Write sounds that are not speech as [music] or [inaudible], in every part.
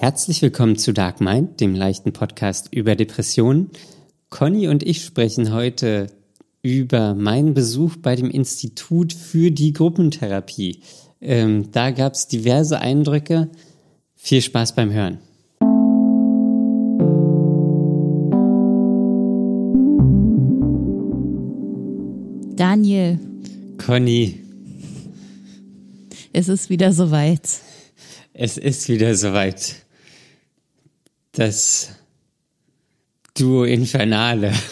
Herzlich willkommen zu Dark Mind, dem leichten Podcast über Depressionen. Conny und ich sprechen heute über meinen Besuch bei dem Institut für die Gruppentherapie. Ähm, da gab es diverse Eindrücke. Viel Spaß beim Hören. Daniel, Conny, es ist wieder soweit. es ist wieder soweit. Das Duo Infernale. [laughs]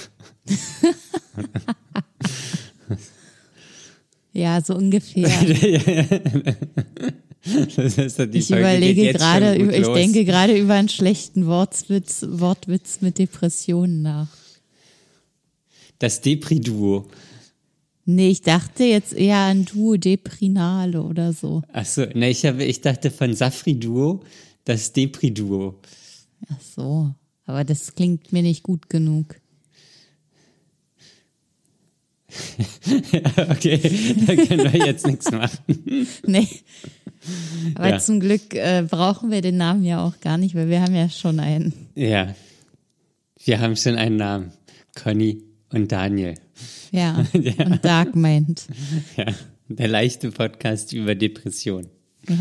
Ja, so ungefähr. [laughs] Das ist doch die Ich Folge überlege gerade, ich los. denke gerade über einen schlechten Wortwitz, Wortwitz mit Depressionen nach. Das Depri-Duo. Nee, ich dachte jetzt eher an Duo Deprinale oder so. Achso, ne, ich, habe, ich dachte von Safri-Duo, das Depri-Duo. Ach so, aber das klingt mir nicht gut genug. [laughs] okay, da können wir jetzt nichts machen. [laughs] Nee. Aber Ja. zum Glück äh, brauchen wir den Namen ja auch gar nicht, weil wir haben ja schon einen. Ja, wir haben schon einen Namen. Conny und Daniel. Ja, [laughs] Ja. und Dark Mind. Ja, der leichte Podcast über Depression. Ja.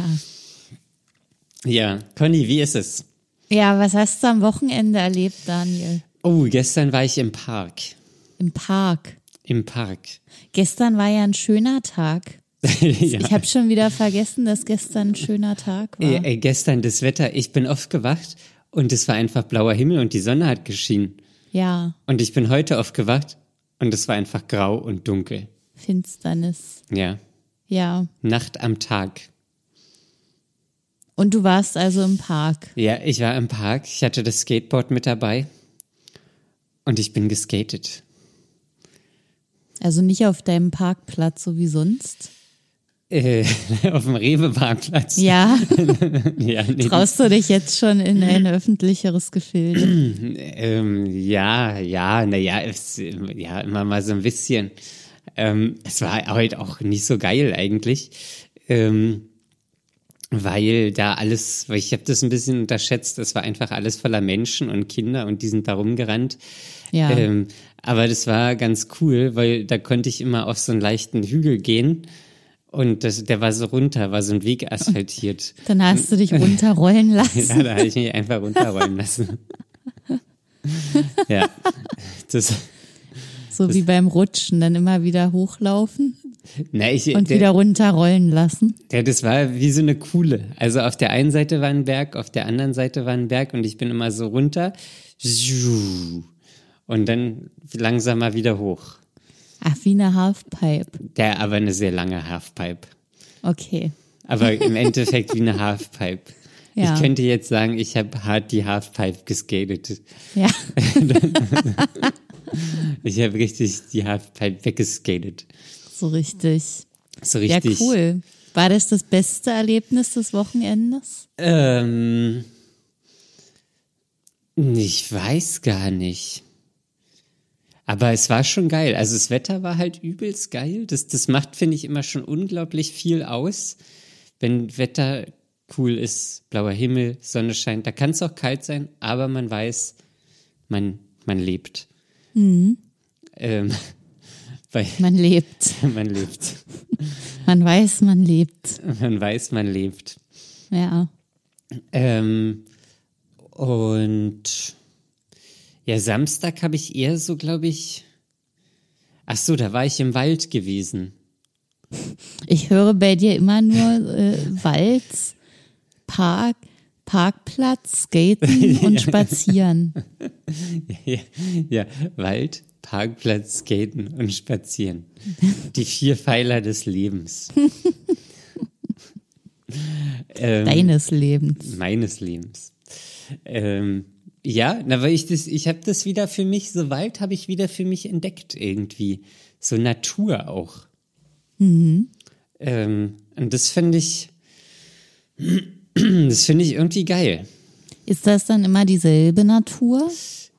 Ja, Conny, wie ist es? Ja, was hast du am Wochenende erlebt, Daniel? Oh, gestern war ich im Park. Im Park. Im Park. Gestern war ja ein schöner Tag. [laughs] ja. Ich habe schon wieder vergessen, dass gestern ein schöner Tag war. Äh, äh, gestern das Wetter, ich bin aufgewacht und es war einfach blauer Himmel und die Sonne hat geschienen. Ja, Und ich bin heute aufgewacht und es war einfach grau und dunkel. Finsternis. Ja, Ja. Nacht am Tag. Und du warst also im Park. Ja, ich war im Park, ich hatte das Skateboard mit dabei und ich bin geskatet. Also nicht auf deinem Parkplatz, so wie sonst. Äh, [laughs] auf dem Rewe-Parkplatz. Ja, [laughs] ja, nee, traust du dich jetzt schon in ein [clears throat] öffentlicheres Gefilde? ähm, ja, ja, naja, ja, immer mal so ein bisschen. Ähm, es war heute auch nicht so geil eigentlich, ähm, weil da alles, weil ich habe das ein bisschen unterschätzt, es war einfach alles voller Menschen und Kinder und die sind da rumgerannt. Ja. Ähm, aber das war ganz cool, weil da konnte ich immer auf so einen leichten Hügel gehen und das, der war so runter, war so ein Weg asphaltiert. [laughs] Dann hast du dich runterrollen [laughs] lassen. Ja, da habe ich mich einfach runterrollen lassen. [laughs] ja, das, So wie beim Rutschen, dann immer wieder hochlaufen na, ich, und der, wieder runterrollen lassen. der, das war wie so eine Kuhle. Also auf der einen Seite war ein Berg, auf der anderen Seite war ein Berg und ich bin immer so runter und dann langsamer wieder hoch. Ach, wie eine Halfpipe. Der aber eine sehr lange Halfpipe. Okay. Aber im [laughs] Endeffekt wie eine Halfpipe. Ja. Ich könnte jetzt sagen, ich habe hart die Halfpipe geskatet. Ja. [laughs] Ich habe richtig die Halfpipe weggeskatet. So richtig. So Ja, richtig. cool. War das das beste Erlebnis des Wochenendes? Ähm, ich weiß gar nicht. Aber es war schon geil. Also das Wetter war halt übelst geil. Das, das macht, finde ich, immer schon unglaublich viel aus. Wenn Wetter cool ist, blauer Himmel, Sonne scheint, da kann es auch kalt sein, aber man weiß, man, man lebt. Ähm, weil Man lebt. [laughs] man lebt. Man weiß, man lebt. Man weiß, man lebt. Ja. Ähm, und ja, Samstag habe ich eher so, glaube ich. Ach so, da war ich im Wald gewesen. Ich höre bei dir immer nur äh, Wald, Park, Parkplatz, Skaten [laughs] und Spazieren. ja, [laughs] ja, Wald, Parkplatz, Skaten und Spazieren. [laughs] Die vier Pfeiler des Lebens. [laughs] ähm, Deines Lebens. meines Lebens. Ähm, ja, na, weil ich das, ich habe das wieder für mich, so Wald habe ich wieder für mich entdeckt irgendwie. So Natur auch. Ähm, und das finde ich, [clears throat] das finde ich irgendwie geil. Ist das dann immer dieselbe Natur,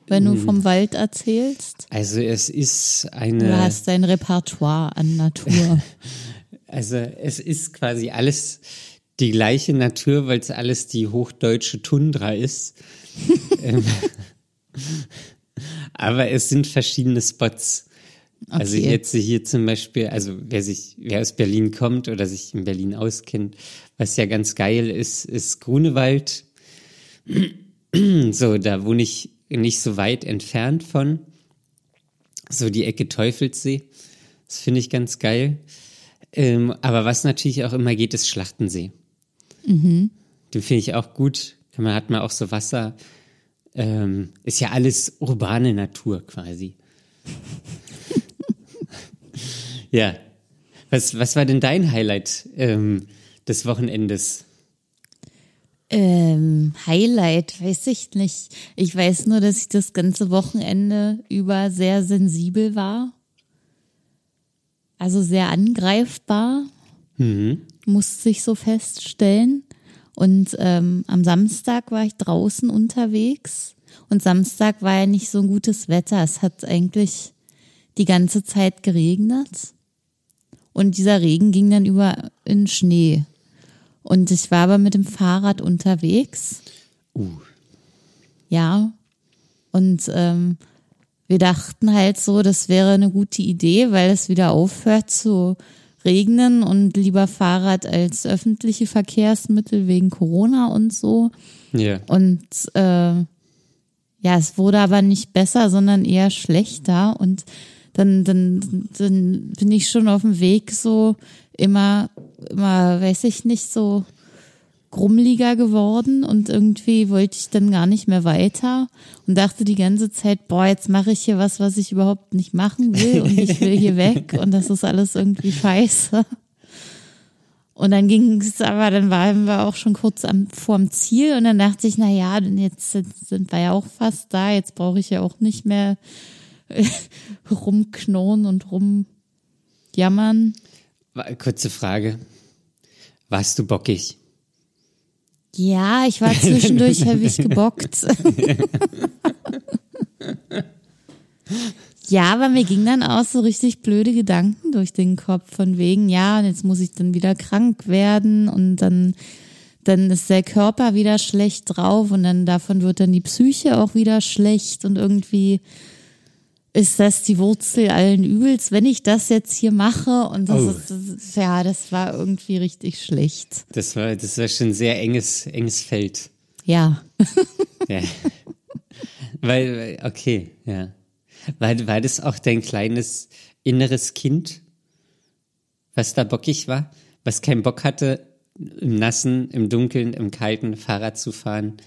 wenn du vom Wald erzählst? Also es ist Du eine, hast dein Repertoire an Natur. [laughs] also es ist quasi alles die gleiche Natur, weil es alles die hochdeutsche Tundra ist. ähm, [laughs] aber es sind verschiedene Spots. Also Okay. jetzt hier zum Beispiel, also wer sich, wer aus Berlin kommt oder sich in Berlin auskennt, was ja ganz geil ist, ist Grunewald. [clears throat] So, da wohne ich nicht so weit entfernt von. So die Ecke Teufelssee. Das finde ich ganz geil. Ähm, aber was natürlich auch immer geht, ist Schlachtensee. Den finde ich auch gut. Man hat man auch so Wasser. Ähm, ist ja alles urbane Natur quasi. [laughs] ja. Was, was war denn dein Highlight ähm, des Wochenendes? Ähm, Highlight, weiß ich nicht. Ich weiß nur, dass ich das ganze Wochenende über sehr sensibel war. Also sehr angreifbar, musste ich so feststellen. Und ähm, am Samstag war ich draußen unterwegs. Und Samstag war ja nicht so ein gutes Wetter. Es hat eigentlich die ganze Zeit geregnet. Und dieser Regen ging dann über in Schnee. Und ich war aber mit dem Fahrrad unterwegs. Uh, Ja. Und ähm, wir dachten halt so, das wäre eine gute Idee, weil es wieder aufhört zu regnen und lieber Fahrrad als öffentliche Verkehrsmittel wegen Corona und so. ja. Und äh, ja, es wurde aber nicht besser, sondern eher schlechter. Und dann, dann, dann bin ich schon auf dem Weg so immer, immer, weiß ich nicht, so grummeliger geworden und irgendwie wollte ich dann gar nicht mehr weiter und dachte die ganze Zeit, boah, jetzt mache ich hier was, was ich überhaupt nicht machen will und ich will hier [laughs] weg und das ist alles irgendwie scheiße. Und dann ging es aber, dann waren wir auch schon kurz am, vorm Ziel und dann dachte ich, na ja, denn jetzt sind, wir ja auch fast da, jetzt brauche ich ja auch nicht mehr [laughs] rumknurren und rumjammern. Kurze Frage. Warst du bockig? Ja, ich war zwischendurch [laughs] heavy gebockt. ja, aber mir ging dann auch so richtig blöde Gedanken durch den Kopf von wegen, ja, und jetzt muss ich dann wieder krank werden und dann, dann ist der Körper wieder schlecht drauf und dann davon wird dann die Psyche auch wieder schlecht und irgendwie ist das die Wurzel allen Übels, wenn ich das jetzt hier mache und das, Oh. ist, das ist, ja, das war irgendwie richtig schlecht. Das war, das war schon ein sehr enges, enges Feld. Ja. [laughs] Ja. weil, weil- okay, ja. War, war das auch dein kleines inneres Kind, was da bockig war? Was keinen Bock hatte, im Nassen, im Dunkeln, im Kalten Fahrrad zu fahren?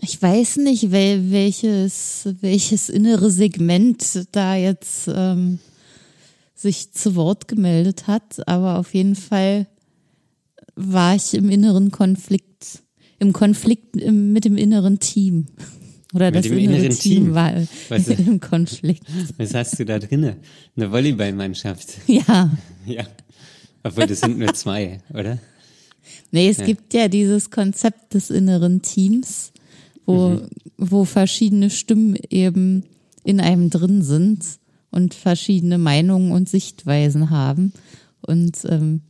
Ich weiß nicht, wel, welches, welches innere Segment da jetzt ähm, sich zu Wort gemeldet hat, aber auf jeden Fall war ich im inneren Konflikt, im Konflikt im, mit dem inneren Team. Oder Mit das dem innere inneren Team, Team? war Was- [laughs] im Konflikt. Was hast du da drinne? Eine Volleyballmannschaft. [laughs] Ja. Ja. Obwohl, das sind nur zwei, oder? Nee, es gibt ja dieses Konzept des inneren Teams, wo, wo verschiedene Stimmen eben in einem drin sind und verschiedene Meinungen und Sichtweisen haben. Und ähm,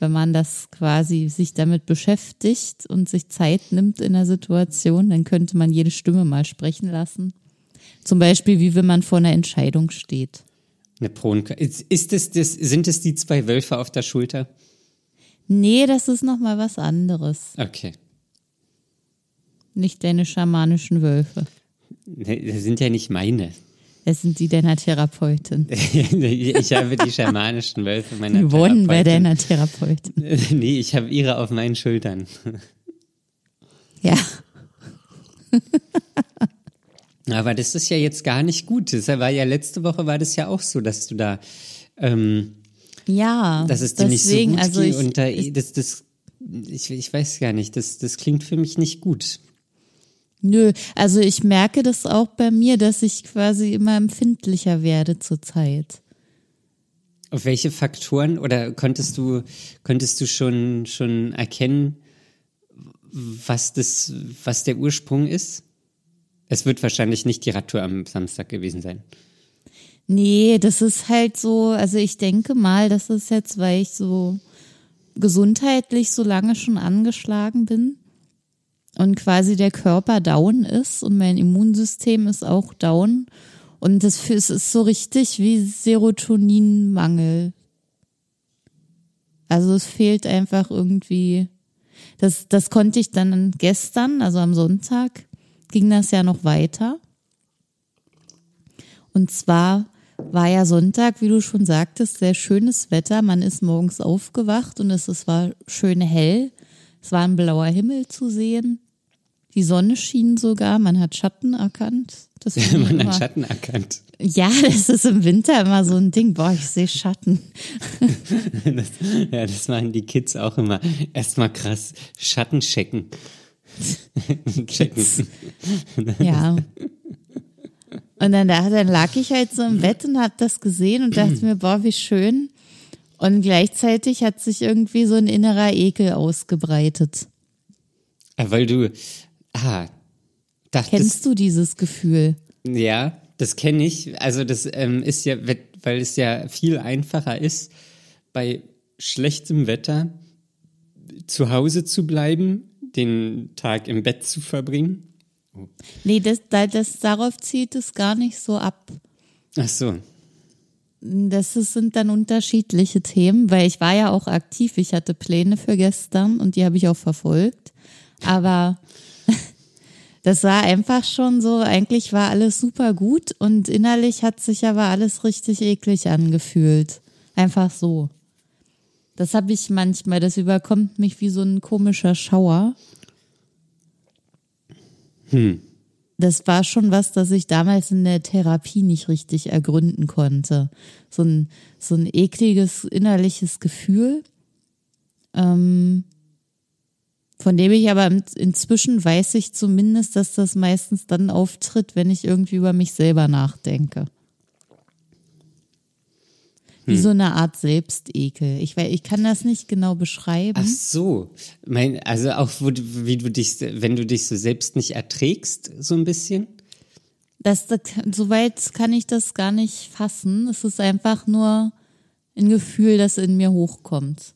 wenn man das quasi sich damit beschäftigt und sich Zeit nimmt in der Situation, dann könnte man jede Stimme mal sprechen lassen. Zum Beispiel, wie wenn man vor einer Entscheidung steht. Eine Pro und ist es das, sind es die zwei Wölfe auf der Schulter? Nee, das ist nochmal was anderes. Okay. Nicht deine schamanischen Wölfe. Das sind ja nicht meine. Es sind die deiner Therapeutin. [laughs] ich habe die schamanischen Wölfe meiner Die wohnen bei Therapeutin. deiner Therapeutin. [laughs] Nee, ich habe ihre auf meinen Schultern. Ja. [laughs] Aber das ist ja jetzt gar nicht gut. Das war ja letzte Woche war das ja auch so, dass du da, ähm, Ja. dass es dir nicht so deswegen, gut also ich, und da, ich, das, das, ich, ich weiß gar nicht, das, das klingt für mich nicht gut. Nö, also ich merke das auch bei mir, dass ich quasi immer empfindlicher werde zurzeit. Auf welche Faktoren oder konntest du, konntest du schon, schon erkennen, was das, was der Ursprung ist? Es wird wahrscheinlich nicht die Radtour am Samstag gewesen sein. Nee, das ist halt so, also ich denke mal, das ist jetzt, weil ich so gesundheitlich so lange schon angeschlagen bin und quasi der Körper down ist und mein Immunsystem ist auch down. Und das ist so richtig wie Serotoninmangel. Also es fehlt einfach irgendwie. Das, das konnte ich dann gestern, also am Sonntag, ging das ja noch weiter. Und zwar war ja Sonntag, wie du schon sagtest, sehr schönes Wetter. Man ist morgens aufgewacht und es, es war schön hell. Es war ein blauer Himmel zu sehen. Die Sonne schien sogar, man hat Schatten erkannt. Das [laughs] man immer, hat Schatten erkannt. Ja, das ist im Winter immer so ein Ding. Boah, ich sehe Schatten. [laughs] das, ja, das machen die Kids auch immer. Erstmal krass Schatten checken. [laughs] checken. ja. Und dann, dann lag ich halt so im Bett und hab das gesehen und dachte mir, boah, wie schön. Und gleichzeitig hat sich irgendwie so ein innerer Ekel ausgebreitet. Weil du, Ah, dachtest, Kennst du dieses Gefühl? Ja, das kenne ich. Also das ähm, ist ja, weil es ja viel einfacher ist, bei schlechtem Wetter zu Hause zu bleiben, den Tag im Bett zu verbringen. Oh. Nee, das, das, darauf zieht es gar nicht so ab. Ach so. Das sind dann unterschiedliche Themen, weil ich war ja auch aktiv. Ich hatte Pläne für gestern und die habe ich auch verfolgt. Aber das war einfach schon so, eigentlich war alles super gut und innerlich hat sich aber alles richtig eklig angefühlt. Einfach so. Das habe ich manchmal, das überkommt mich wie so ein komischer Schauer. Hm. Das war schon was, das ich damals in der Therapie nicht richtig ergründen konnte. So ein, so ein ekliges innerliches Gefühl. Ähm, von dem ich aber inzwischen weiß ich zumindest, dass das meistens dann auftritt, wenn ich irgendwie über mich selber nachdenke. Wie hm. so eine Art Selbstekel. Ich, ich kann das nicht genau beschreiben. Ach so. Mein, also auch, wo, wie du dich, wenn du dich so selbst nicht erträgst, so ein bisschen? Das, das, soweit kann ich das gar nicht fassen. Es ist einfach nur ein Gefühl, das in mir hochkommt.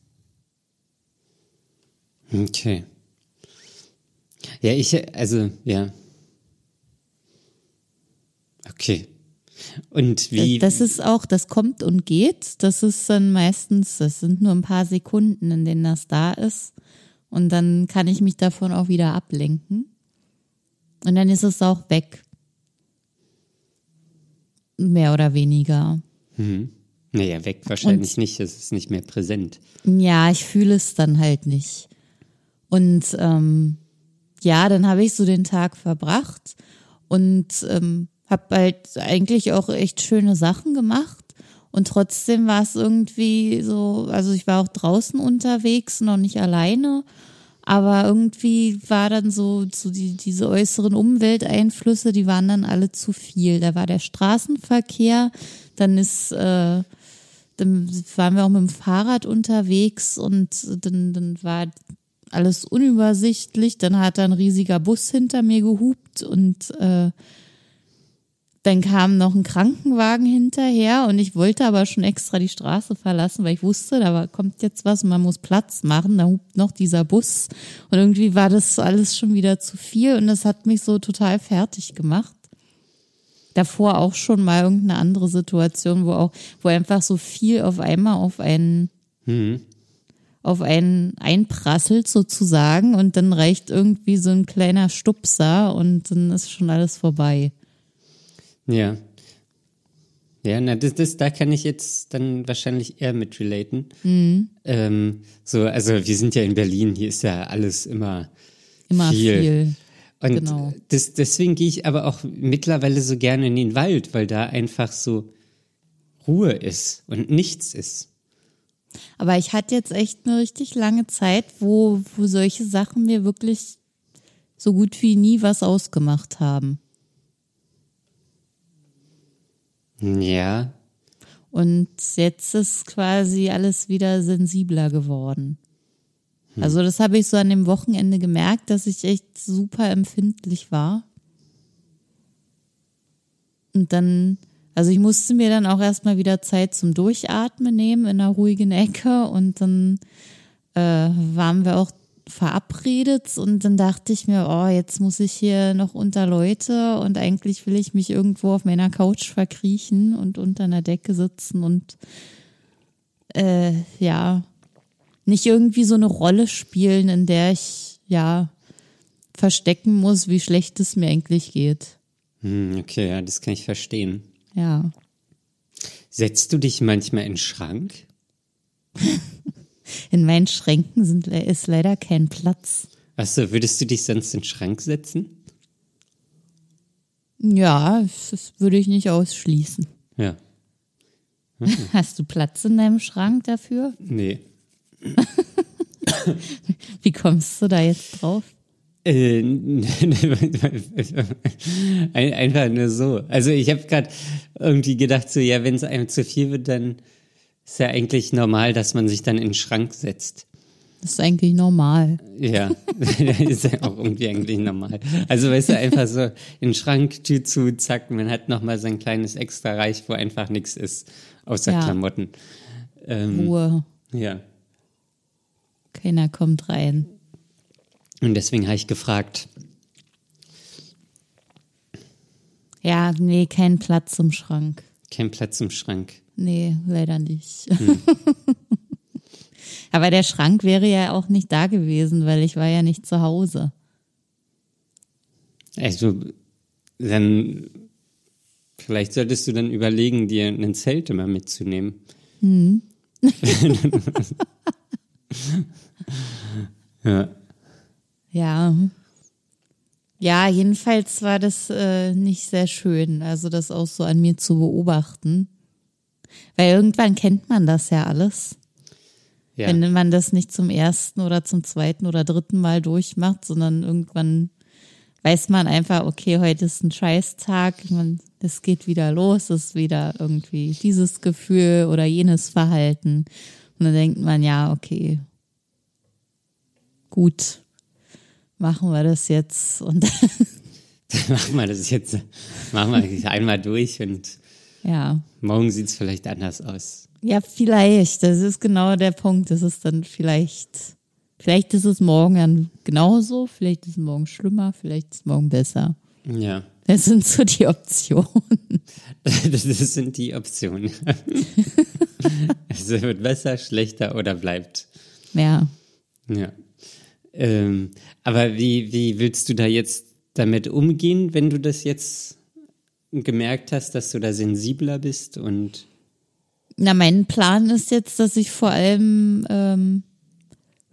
Okay. Ja, ich, also, ja. Okay. Und wie? Das ist auch, das kommt und geht. Das ist dann meistens, das sind nur ein paar Sekunden, in denen das da ist. Und dann kann ich mich davon auch wieder ablenken. Und dann ist es auch weg. Mehr oder weniger. Mhm. Naja, weg wahrscheinlich und, nicht. Es ist nicht mehr präsent. Ja, ich fühle es dann halt nicht. Und ähm, ja, dann habe ich so den Tag verbracht und ähm, habe halt eigentlich auch echt schöne Sachen gemacht. Und trotzdem war es irgendwie so, also ich war auch draußen unterwegs, noch nicht alleine, aber irgendwie war dann so, so die, diese äußeren Umwelteinflüsse, die waren dann alle zu viel. Da war der Straßenverkehr, dann ist, äh, dann waren wir auch mit dem Fahrrad unterwegs und dann, dann war alles unübersichtlich. Dann hat da ein riesiger Bus hinter mir gehupt und äh, dann kam noch ein Krankenwagen hinterher und ich wollte aber schon extra die Straße verlassen, weil ich wusste, da kommt jetzt was und man muss Platz machen. Da hupt noch dieser Bus und irgendwie war das alles schon wieder zu viel und das hat mich so total fertig gemacht. Davor auch schon mal irgendeine andere Situation, wo auch, wo einfach so viel auf einmal auf einen mhm auf einen einprasselt sozusagen und dann reicht irgendwie so ein kleiner Stupser und dann ist schon alles vorbei. Ja. Ja, na, das, das, da kann ich jetzt dann wahrscheinlich eher mit relaten. Mhm. Ähm, so, also wir sind ja in Berlin, hier ist ja alles immer, immer viel. viel. Und genau. das, deswegen gehe ich aber auch mittlerweile so gerne in den Wald, weil da einfach so Ruhe ist und nichts ist. Aber ich hatte jetzt echt eine richtig lange Zeit, wo, wo solche Sachen mir wirklich so gut wie nie was ausgemacht haben. Ja. Und jetzt ist quasi alles wieder sensibler geworden. Hm. Also das habe ich so an dem Wochenende gemerkt, dass ich echt super empfindlich war. Und dann also ich musste mir dann auch erstmal wieder Zeit zum Durchatmen nehmen in einer ruhigen Ecke und dann, äh, waren wir auch verabredet und dann dachte ich mir, oh, jetzt muss ich hier noch unter Leute und eigentlich will ich mich irgendwo auf meiner Couch verkriechen und unter einer Decke sitzen und äh, ja, nicht irgendwie so eine Rolle spielen, in der ich ja verstecken muss, wie schlecht es mir eigentlich geht. Hm, okay, ja, das kann ich verstehen. Ja. Setzt du dich manchmal in den Schrank? [laughs] In meinen Schränken sind, ist leider kein Platz. Achso, würdest du dich sonst in den Schrank setzen? Ja, das würde ich nicht ausschließen. Ja. [laughs] Hast du Platz in deinem Schrank dafür? Nee. [laughs] Wie kommst du da jetzt drauf? Äh, [laughs] ein- Einfach nur so. Also ich habe gerade irgendwie gedacht, so ja, wenn es einem zu viel wird, dann ist ja eigentlich normal, dass man sich dann in den Schrank setzt. Das ist eigentlich normal. Ja, [laughs] ist ja auch irgendwie eigentlich normal. Also weißt du, einfach so in den Schrank, Tür zu, zack, man hat nochmal sein kleines Extra-Reich, wo einfach nichts ist, außer Ja. Klamotten. Ähm, Ruhe. ja, Keiner kommt rein. Und deswegen habe ich gefragt, Ja, nee, kein Platz im Schrank. kein Platz im Schrank. Nee, leider nicht. [laughs] Aber der Schrank wäre ja auch nicht da gewesen, weil ich war ja nicht zu Hause. Also, dann, vielleicht solltest du dann überlegen, dir ein Zelt immer mitzunehmen. [laughs] ja. Ja. Ja, jedenfalls war das äh, nicht sehr schön, also das auch so an mir zu beobachten. Weil irgendwann kennt man das ja alles. Ja. Wenn man das nicht zum ersten oder zum zweiten oder dritten Mal durchmacht, sondern irgendwann weiß man einfach, okay, heute ist ein Scheißtag, man, es geht wieder los, es ist wieder irgendwie dieses Gefühl oder jenes Verhalten. Und dann denkt man, ja, okay, gut, machen wir das jetzt. Und [laughs] Mach mal das jetzt, mach mal das einmal durch und ja, morgen sieht's vielleicht anders aus. ja, vielleicht, das ist genau der Punkt. Das ist dann vielleicht, vielleicht ist es morgen dann genauso, vielleicht ist es morgen schlimmer, vielleicht ist es morgen besser. Ja. Das sind so die Optionen. [laughs] Das sind die Optionen. [laughs] es wird besser, schlechter oder bleibt. Ja. Ja. Ähm, aber wie, wie willst du da jetzt damit umgehen, wenn du das jetzt gemerkt hast, dass du da sensibler bist und Na, mein Plan ist jetzt, dass ich vor allem ähm,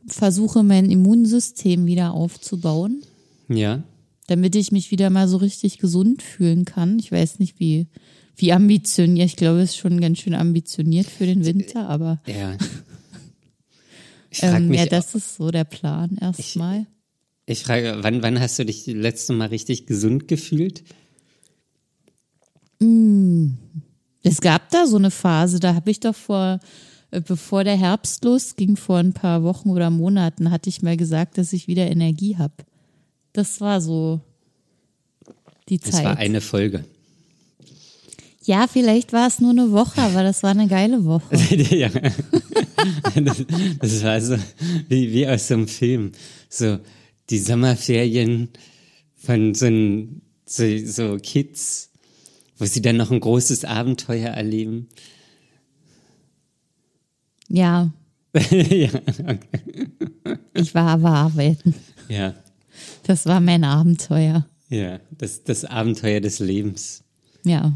versuche, mein Immunsystem wieder aufzubauen, ja, damit ich mich wieder mal so richtig gesund fühlen kann. Ich weiß nicht, wie, wie ambitioniert. Ich glaube, es ist schon ganz schön ambitioniert für den Winter, aber ja. Ich ähm, mich, ja, das ist so der Plan erstmal. ich frage, wann, wann hast du dich das letzte Mal richtig gesund gefühlt? Es gab da so eine Phase, da habe ich doch vor, äh, bevor der Herbst losging, vor ein paar Wochen oder Monaten, hatte ich mal gesagt, dass ich wieder Energie habe. Das war so die Das Zeit. war eine Folge. Ja, vielleicht war es nur eine Woche, aber das war eine geile Woche. [laughs] ja. das, das war so wie, wie aus so einem Film. So die Sommerferien von so, ein, so, so Kids, wo sie dann noch ein großes Abenteuer erleben. Ja, [laughs] ja, okay. ich war aber arbeiten. ja, Das war mein Abenteuer. ja, das, das Abenteuer des Lebens. Ja.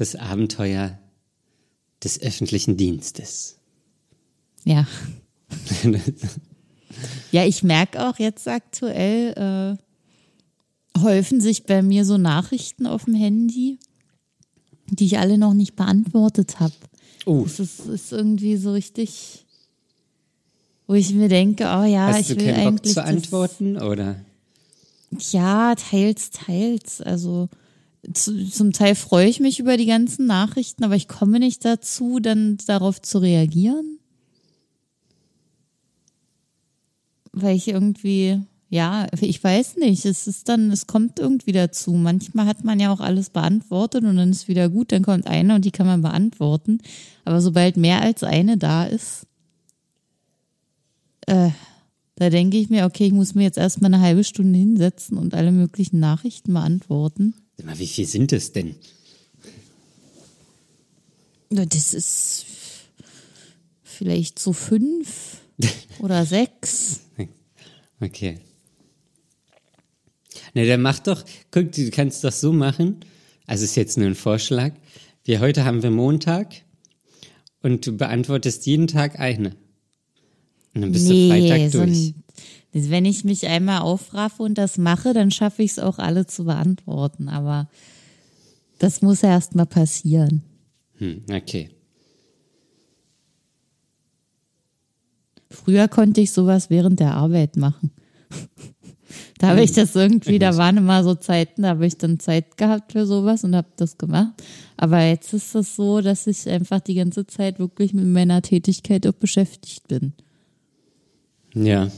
Das Abenteuer des öffentlichen Dienstes. Ja. [laughs] Ja, ich merke auch jetzt aktuell, äh, häufen sich bei mir so Nachrichten auf dem Handy, die ich alle noch nicht beantwortet habe. Oh, Es ist, ist irgendwie so richtig, wo ich mir denke, oh ja, hast ich du will keinen Bock eigentlich. zu antworten, oder? Das, ja, teils, teils. Also zu, zum Teil freue ich mich über die ganzen Nachrichten, aber ich komme nicht dazu, dann darauf zu reagieren. Weil ich irgendwie, ja, ich weiß nicht, es ist dann, es kommt irgendwie dazu. Manchmal hat man ja auch alles beantwortet und dann ist wieder gut, dann kommt eine und die kann man beantworten. Aber sobald mehr als eine da ist, Da denke ich mir, okay, ich muss mir jetzt erstmal eine halbe Stunde hinsetzen und alle möglichen Nachrichten beantworten. Mal, wie viel sind es denn? Ja, Das ist vielleicht so fünf [laughs] oder sechs. Okay. Na, dann mach doch, guck, du kannst doch so machen. Also ist jetzt nur ein Vorschlag. Wir heute haben wir Montag und du beantwortest jeden Tag eine. Und dann bist du Freitag so durch. ein, wenn ich mich einmal aufraffe und das mache, dann schaffe ich es auch alle zu beantworten. Aber das muss ja erst mal passieren. Hm, okay. Früher konnte ich sowas während der Arbeit machen. [laughs] Da habe ich das irgendwie, da waren immer so Zeiten, da habe ich dann Zeit gehabt für sowas und habe das gemacht. Aber jetzt ist es so, dass ich einfach die ganze Zeit wirklich mit meiner Tätigkeit auch beschäftigt bin. Ja.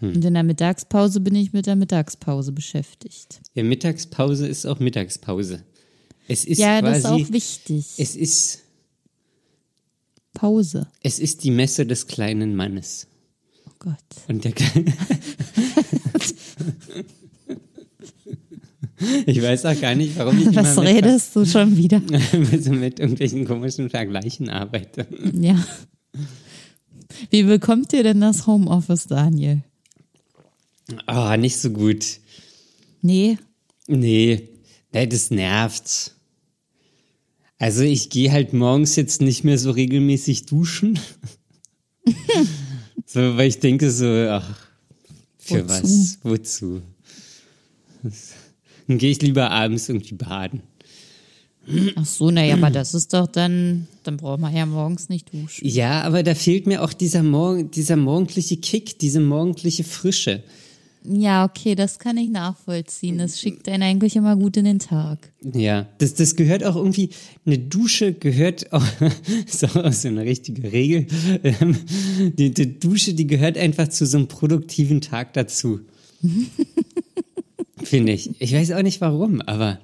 Und in der Mittagspause bin ich mit der Mittagspause beschäftigt. Ja, Mittagspause ist auch Mittagspause. Es ist ja, das quasi, ist auch wichtig. es ist, Pause. es ist die Messe des kleinen Mannes. Oh Gott. Und der Kleine. [laughs] ich weiß auch gar nicht, warum ich Was mit, redest du schon wieder? [laughs] so mit irgendwelchen komischen Vergleichen arbeite. Ja. Wie bekommt ihr denn das Homeoffice, Daniel? Oh, nicht so gut. Nee, Nee, nee das nervt. Also ich gehe halt morgens jetzt nicht mehr so regelmäßig duschen. [laughs] so, weil ich denke so, ach, für Wozu? was? Wozu? Dann gehe ich lieber abends irgendwie baden. Ach so, naja, aber das ist doch dann, dann braucht man ja morgens nicht duschen. Ja, aber da fehlt mir auch dieser, Morgen, dieser morgendliche Kick, diese morgendliche Frische. Ja, okay, das kann ich nachvollziehen. Das schickt einen eigentlich immer gut in den Tag. Ja, das, das gehört auch irgendwie, eine Dusche gehört auch, [laughs] ist auch so eine richtige Regel. Ähm, Die, die Dusche, die gehört einfach zu so einem produktiven Tag dazu. [laughs] Finde ich. Ich weiß auch nicht warum, aber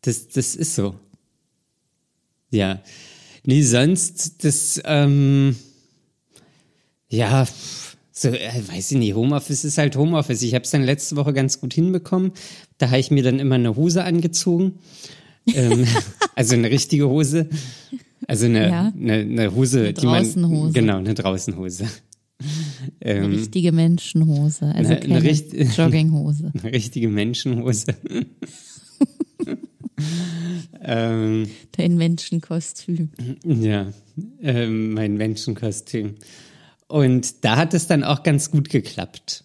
das, das ist so. Ja. Nee, sonst, das, ähm, ja, so, äh, weiß ich nicht, Homeoffice ist halt Homeoffice. Ich habe es dann letzte Woche ganz gut hinbekommen. Da habe ich mir dann immer eine Hose angezogen. ähm, [laughs] also eine richtige Hose. Also eine, Ja. eine, eine Hose, Eine die man. Draußenhose. Genau, eine Draußenhose. Eine richtige Menschenhose, also Eine- eine keine richt- [laughs] Jogginghose. Eine richtige Menschenhose. [laughs] ähm, Dein Menschenkostüm. Ja, ähm, mein Menschenkostüm. Und da hat es dann auch ganz gut geklappt.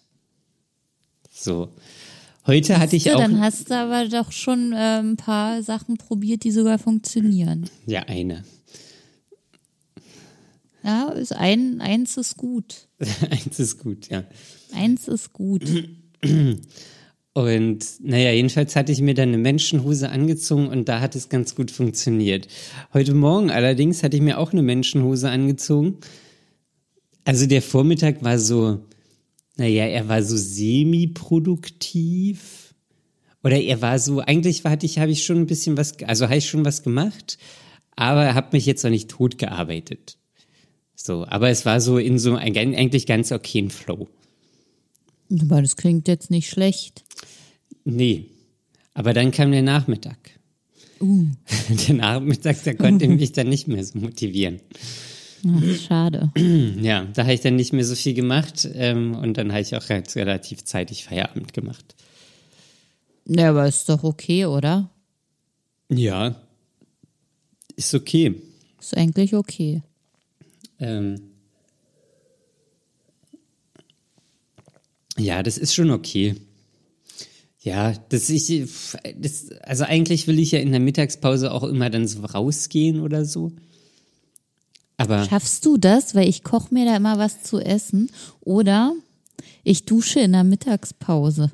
So. Heute hatte ich auch. dann hast du aber doch schon äh, ein paar Sachen probiert, die sogar funktionieren. Ja, eine. Ja, ist ein, eins ist gut. [laughs] Eins ist gut, ja. Eins ist gut. Und naja, jedenfalls hatte ich mir dann eine Menschenhose angezogen und da hat es ganz gut funktioniert. Heute Morgen allerdings hatte ich mir auch eine Menschenhose angezogen. Also der Vormittag war so, naja, er war so semi-produktiv. Oder er war so, eigentlich war, hatte ich, habe ich schon ein bisschen was, also habe ich schon was gemacht, aber habe mich jetzt noch nicht tot gearbeitet. So, aber es war so in so ein, eigentlich ganz okayen Flow. Aber das klingt jetzt nicht schlecht. Nee. Aber dann kam der Nachmittag. [laughs] Der Nachmittag, da konnte [laughs] mich dann nicht mehr so motivieren. Ach, schade. [clears throat] Ja, da habe ich dann nicht mehr so viel gemacht ähm, und dann habe ich auch relativ zeitig Feierabend gemacht. Ja, aber ist doch okay, oder? Ja, ist okay. Ist eigentlich okay. Ähm, ja, das ist schon okay. Ja, das ich, das, also eigentlich will ich ja in der Mittagspause auch immer dann so rausgehen oder so. Aber Schaffst du das? Weil ich koche mir da immer was zu essen. Oder ich dusche in der Mittagspause.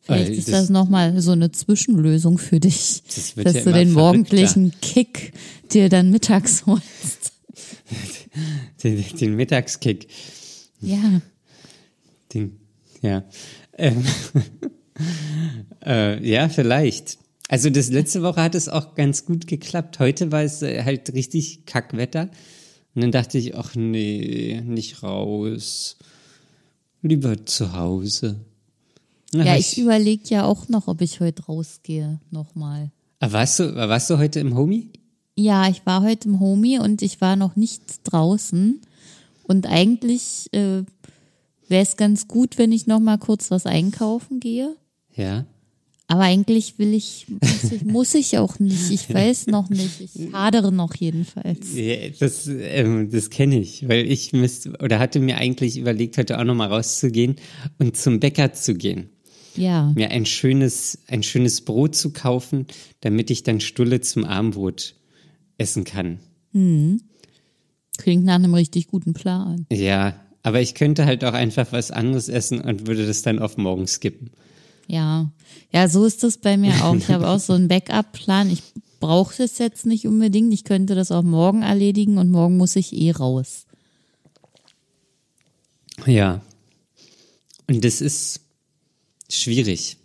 Vielleicht ist das- das, nochmal so eine Zwischenlösung für dich. Das dass ja du den morgendlichen Kick dir dann mittags [laughs] holst. den, den Mittagskick. Ja. Den, ja. Ähm, [laughs] äh, ja, vielleicht. Also das letzte Woche hat es auch ganz gut geklappt. Heute war es äh, halt richtig Kackwetter. Und dann dachte ich, ach nee, nicht raus. Lieber zu Hause. Dann Ja, hab ich überlege ja auch noch, ob ich heute rausgehe. Nochmal. Ah, warst, du, warst du heute im Homie? Ja, ich war heute im Homie und ich war noch nicht draußen. Und eigentlich äh, wäre es ganz gut, wenn ich noch mal kurz was einkaufen gehe. Ja. Aber eigentlich will ich, muss ich, muss ich auch nicht. Ich [laughs] weiß noch nicht. Ich hadere noch jedenfalls. Ja, das, ähm, das kenne ich, weil ich müsste oder hatte mir eigentlich überlegt, heute auch nochmal rauszugehen und zum Bäcker zu gehen. Ja. Mir ein schönes, ein schönes Brot zu kaufen, damit ich dann Stulle zum Abendbrot essen kann. Klingt nach einem richtig guten Plan. Ja, aber ich könnte halt auch einfach was anderes essen und würde das dann auf morgen skippen. Ja. Ja, so ist das bei mir auch. Ich habe auch so [laughs] einen Backup-Plan. Ich brauche das jetzt nicht unbedingt. Ich könnte das auch morgen erledigen und morgen muss ich eh raus. Ja. Und das ist schwierig.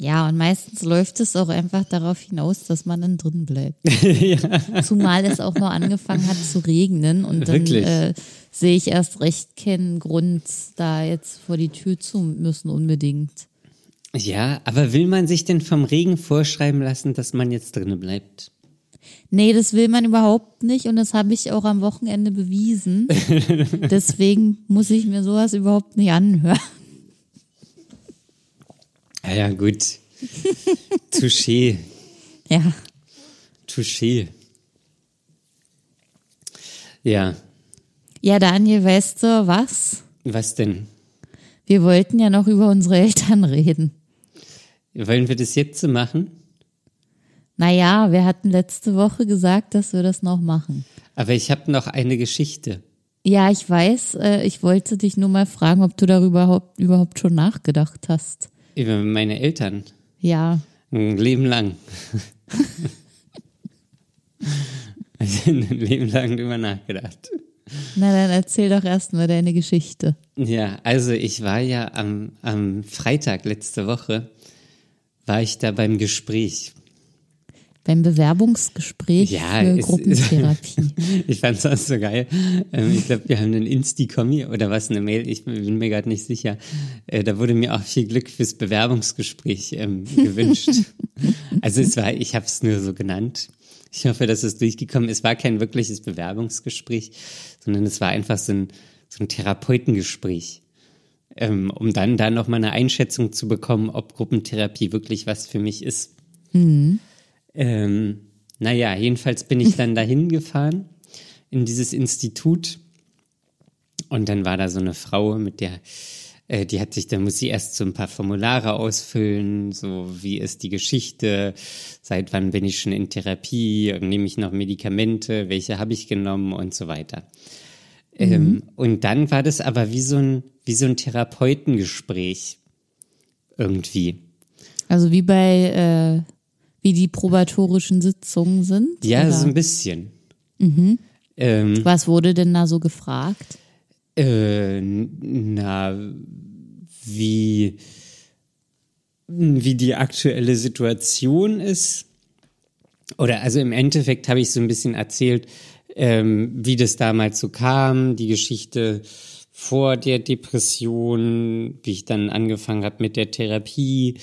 Ja, und meistens läuft es auch einfach darauf hinaus, dass man dann drin bleibt. [laughs] Zumal es auch noch angefangen hat zu regnen und dann äh, sehe ich erst recht keinen Grund, da jetzt vor die Tür zu müssen unbedingt. Ja, aber will man sich denn vom Regen vorschreiben lassen, dass man jetzt drinnen bleibt? Nee, das will man überhaupt nicht und das habe ich auch am Wochenende bewiesen. [laughs] Deswegen muss ich mir sowas überhaupt nicht anhören. Ja, ja, gut. Touché, [laughs] Ja, touché. Ja, ja, Daniel, weißt du was? was denn? Wir wollten ja noch über unsere Eltern reden. Wollen wir das jetzt so machen? Naja, wir hatten letzte Woche gesagt, dass wir das noch machen. Aber ich habe noch eine Geschichte. Ja, ich weiß. Äh, ich wollte dich nur mal fragen, ob du darüber überhaupt, überhaupt schon nachgedacht hast. Über meine Eltern. Ja. Ein Leben lang. [laughs] Also ein Leben lang drüber nachgedacht. Na, dann erzähl doch erst mal deine Geschichte. Ja, also ich war ja am, am Freitag letzte Woche, war ich da beim Gespräch. Beim Bewerbungsgespräch Ja, für es- Gruppentherapie. [laughs] Ich fand es auch so geil. Ähm, ich glaube, wir haben einen Insti-Kommi oder was, eine Mail, ich bin mir gerade nicht sicher. Äh, da wurde mir auch viel Glück fürs Bewerbungsgespräch ähm, gewünscht. [laughs] also es war, ich habe es nur so genannt. Ich hoffe, dass es durchgekommen ist. Es war kein wirkliches Bewerbungsgespräch, sondern es war einfach so ein, so ein Therapeutengespräch. Ähm, um dann da nochmal eine Einschätzung zu bekommen, ob Gruppentherapie wirklich was für mich ist. Ähm, naja, jedenfalls bin ich dann dahin gefahren in dieses Institut und dann war da so eine Frau, mit der, äh, die hat sich, da muss sie erst so ein paar Formulare ausfüllen, so wie ist die Geschichte, seit wann bin ich schon in Therapie, nehme ich noch Medikamente, welche habe ich genommen und so weiter. Ähm, und dann war das aber wie so ein, wie so ein Therapeutengespräch irgendwie. Also wie bei, äh, wie die probatorischen Sitzungen sind? Ja, oder? so ein bisschen. Ähm, Was wurde denn da so gefragt? Äh, na, wie, wie die aktuelle Situation ist. Oder also im Endeffekt habe ich so ein bisschen erzählt, ähm, wie das damals so kam, die Geschichte vor der Depression, wie ich dann angefangen habe mit der Therapie,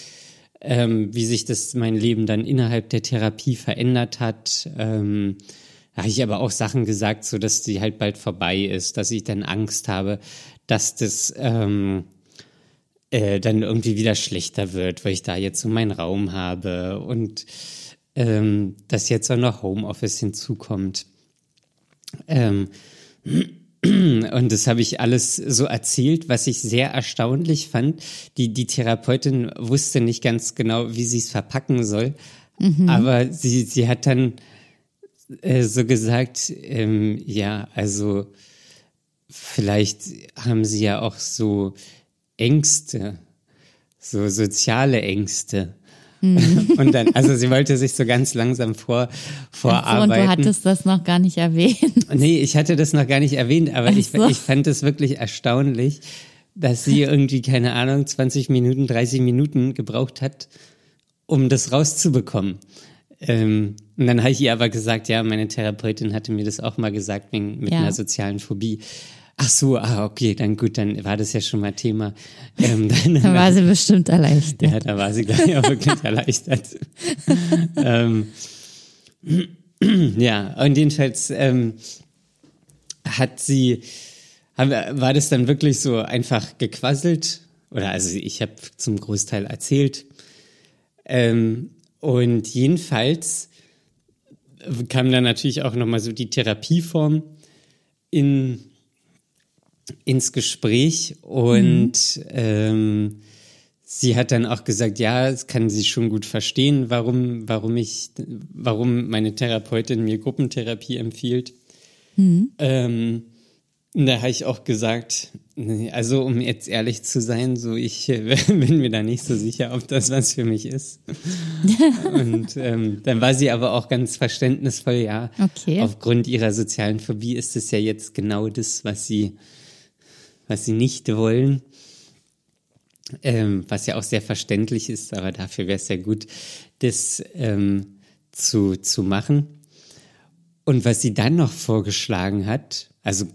ähm, wie sich das mein Leben dann innerhalb der Therapie verändert hat. Ähm, da habe ich aber auch Sachen gesagt, so dass die halt bald vorbei ist, dass ich dann Angst habe, dass das ähm, äh, dann irgendwie wieder schlechter wird, weil ich da jetzt so meinen Raum habe und ähm, dass jetzt auch noch Homeoffice hinzukommt. Ähm, und das habe ich alles so erzählt, was ich sehr erstaunlich fand. Die, die Therapeutin wusste nicht ganz genau, wie sie es verpacken soll. Aber sie, sie hat dann äh, so gesagt, ähm, ja, also vielleicht haben sie ja auch so Ängste, so soziale Ängste. Und dann, also sie wollte sich so ganz langsam vor, Ach so, vorarbeiten. und du hattest das noch gar nicht erwähnt. Nee, ich hatte das noch gar nicht erwähnt, aber ich, so. ich fand es wirklich erstaunlich, dass sie irgendwie, keine Ahnung, 20 Minuten, 30 Minuten gebraucht hat, um das rauszubekommen. Ähm, und dann habe ich ihr aber gesagt, ja, meine Therapeutin hatte mir das auch mal gesagt, wegen, mit Ja. einer sozialen Phobie. Ach so, ah, okay, dann gut, dann war das ja schon mal Thema. Ähm, [laughs] dann, Da war sie [laughs] bestimmt erleichtert. ja, da war sie gleich auch wirklich erleichtert. [laughs] ähm, [clears throat] ja, und jedenfalls ähm, hat sie, war das dann wirklich so einfach gequasselt? Oder also ich habe zum Großteil erzählt. Ähm, und jedenfalls kam dann natürlich auch nochmal so die Therapieform in, ins Gespräch und ähm, sie hat dann auch gesagt, ja, es kann sie schon gut verstehen, warum, warum ich, warum meine Therapeutin mir Gruppentherapie empfiehlt. Ähm, und da habe ich auch gesagt, also um jetzt ehrlich zu sein, so ich äh, [laughs] bin mir da nicht so sicher, ob das was für mich ist. [laughs] Und ähm, dann war sie aber auch ganz verständnisvoll, ja. Okay. Aufgrund ihrer sozialen Phobie ist es ja jetzt genau das, was sie, was sie nicht wollen. Ähm, was ja auch sehr verständlich ist, aber dafür wäre es ja gut, das ähm, zu, zu machen. Und was sie dann noch vorgeschlagen hat, also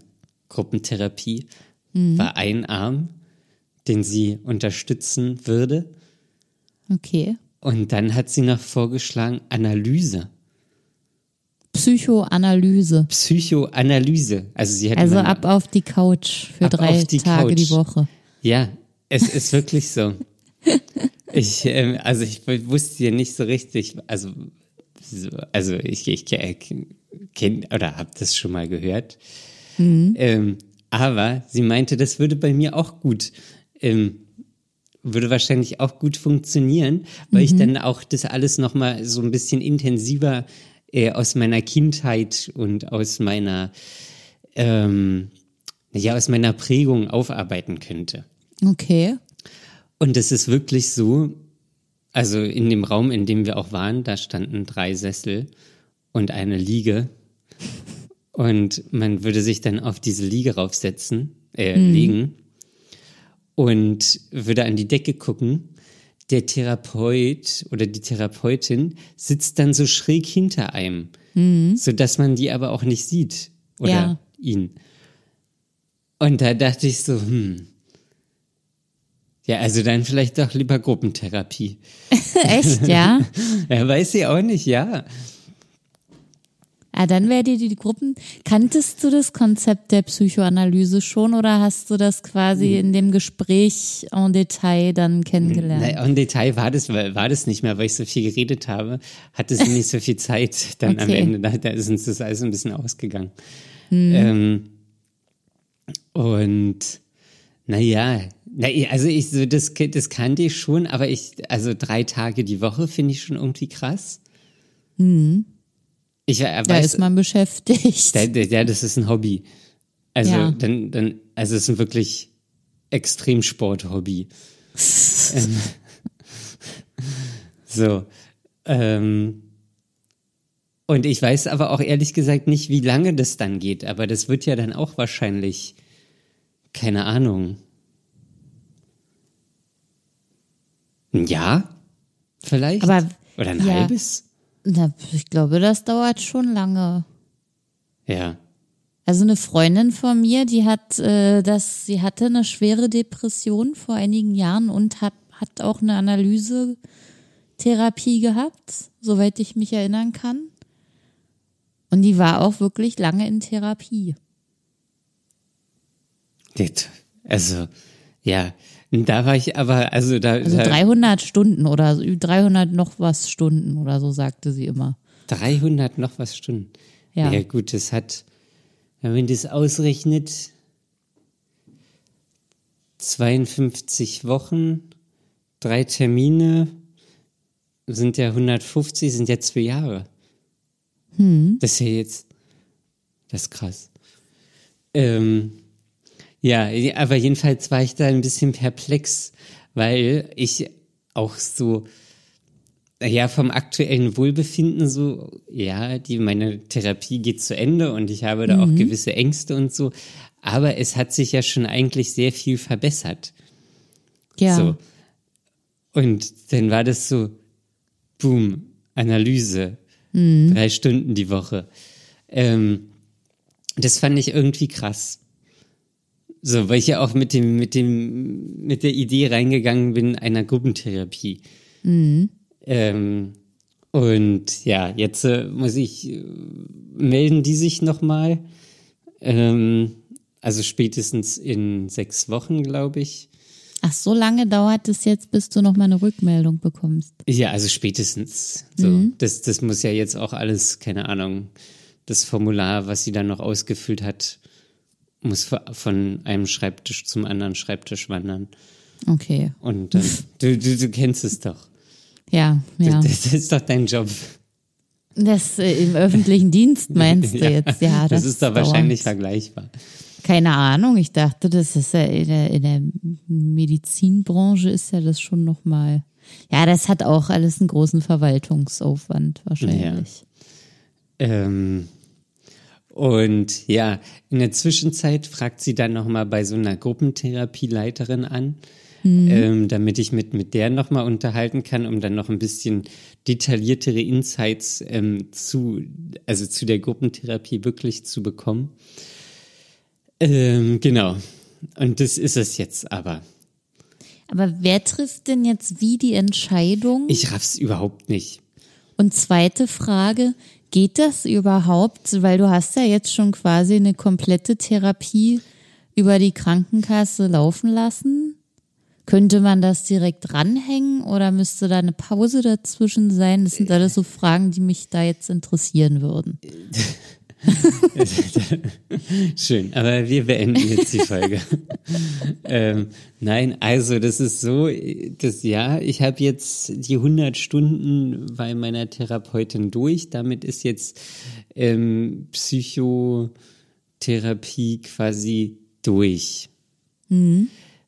Gruppentherapie, war ein Arm, den sie unterstützen würde. Okay. Und dann hat sie noch vorgeschlagen Analyse, Psychoanalyse. Psychoanalyse. Also sie hat Also ab auf die Couch für drei die Tage Couch. die Woche. Ja, es ist wirklich so. [laughs] Ich, ähm, also ich wusste ja nicht so richtig, also, so, also ich, ich kenne oder habe das schon mal gehört. Ähm, aber sie meinte, das würde bei mir auch gut, ähm, würde wahrscheinlich auch gut funktionieren, weil ich dann auch das alles nochmal so ein bisschen intensiver äh, aus meiner Kindheit und aus meiner, ähm, ja, aus meiner Prägung aufarbeiten könnte. Okay. Und es ist wirklich so, also in dem Raum, in dem wir auch waren, da standen drei Sessel und eine Liege. Und man würde sich dann auf diese Liege raufsetzen, äh, legen und würde an die Decke gucken. Der Therapeut oder die Therapeutin sitzt dann so schräg hinter einem, sodass man die aber auch nicht sieht oder Ja. ihn. Und da dachte ich so, hm. Ja, also dann vielleicht doch lieber Gruppentherapie. [laughs] Echt, ja? Ja, [laughs] weiß ich auch nicht, ja. Ah, dann wäre dir die Gruppen. Kanntest du das Konzept der Psychoanalyse schon oder hast du das quasi in dem Gespräch en Detail dann kennengelernt? Na, im Detail war das, war das nicht mehr, weil ich so viel geredet habe, hatte sie nicht so viel Zeit dann am Okay. Ende. Da, da ist uns das alles ein bisschen ausgegangen. Ähm, und naja, na, also ich so, das, das kannte ich schon, aber ich, also drei Tage die Woche finde ich schon irgendwie krass. Ich äh, da weiß, ist man beschäftigt. Ja, ja, das ist ein Hobby. Also Ja. dann, dann, also es ist ein wirklich Extremsport-Hobby. ähm, [laughs] so. Ähm, und ich weiß aber auch ehrlich gesagt nicht, wie lange das dann geht. Aber das wird ja dann auch wahrscheinlich, keine Ahnung, ein Jahr vielleicht? Aber, Oder ein ja. halbes? Na, ich glaube, das dauert schon lange. Ja. Also eine Freundin von mir, die hat äh, das, sie hatte eine schwere Depression vor einigen Jahren und hat, hat auch eine Analysetherapie gehabt, soweit ich mich erinnern kann. Und die war auch wirklich lange in Therapie. Also, ja, da war ich aber, also da, Also da 300 Stunden oder so, 300 noch was Stunden oder so sagte sie immer. 300 noch was Stunden. Ja. ja gut, das hat, wenn man das ausrechnet, 52 Wochen, drei Termine, sind ja 150, sind ja zwei Jahre. Das ist ja jetzt, das ist krass. Ähm, ja, aber jedenfalls war ich da ein bisschen perplex, weil ich auch so, ja, vom aktuellen Wohlbefinden so, ja, die, meine Therapie geht zu Ende und ich habe da auch gewisse Ängste und so. Aber es hat sich ja schon eigentlich sehr viel verbessert. Ja. So. Und dann war das so, boom. Analyse. Drei Stunden die Woche. Ähm, das fand ich irgendwie krass. So, weil ich ja auch mit dem, mit dem, mit der Idee reingegangen bin einer Gruppentherapie. Ähm, und ja, jetzt äh, muss ich, äh, melden die sich nochmal. Ähm, also spätestens in sechs Wochen, glaube ich. Ach, so lange dauert es jetzt, bis du noch mal eine Rückmeldung bekommst. Ja, also spätestens. So, das, das muss ja jetzt auch alles, keine Ahnung, das Formular, was sie dann noch ausgefüllt hat, muss von einem Schreibtisch zum anderen Schreibtisch wandern. Okay. Und dann, [laughs] du, du, du kennst es doch. Ja, ja. Das, das ist doch dein Job. Das äh, im öffentlichen Dienst [laughs] meinst du jetzt? Ja, das, ist doch wahrscheinlich vergleichbar. Keine Ahnung, ich dachte, das ist ja in der, in der Medizinbranche ist ja das schon noch mal. Ja, das hat auch alles einen großen Verwaltungsaufwand wahrscheinlich. Ähm, und ja, in der Zwischenzeit fragt sie dann nochmal bei so einer Gruppentherapieleiterin an, ähm, damit ich mit, mit der nochmal unterhalten kann, um dann noch ein bisschen detailliertere Insights ähm, zu, also zu der Gruppentherapie wirklich zu bekommen. Ähm, genau. Und das ist es jetzt aber. Aber wer trifft denn jetzt wie die Entscheidung? Ich raff's überhaupt nicht. Und zweite Frage, geht das überhaupt? Weil du hast ja jetzt schon quasi eine komplette Therapie über die Krankenkasse laufen lassen. Könnte man das direkt ranhängen oder müsste da eine Pause dazwischen sein? Das sind alles so Fragen, die mich da jetzt interessieren würden. [laughs] [laughs] Schön, aber wir beenden jetzt die Folge. [laughs] ähm, nein, also das ist so, das ja, ich habe jetzt die 100 Stunden bei meiner Therapeutin durch. Damit ist jetzt ähm, Psychotherapie quasi durch.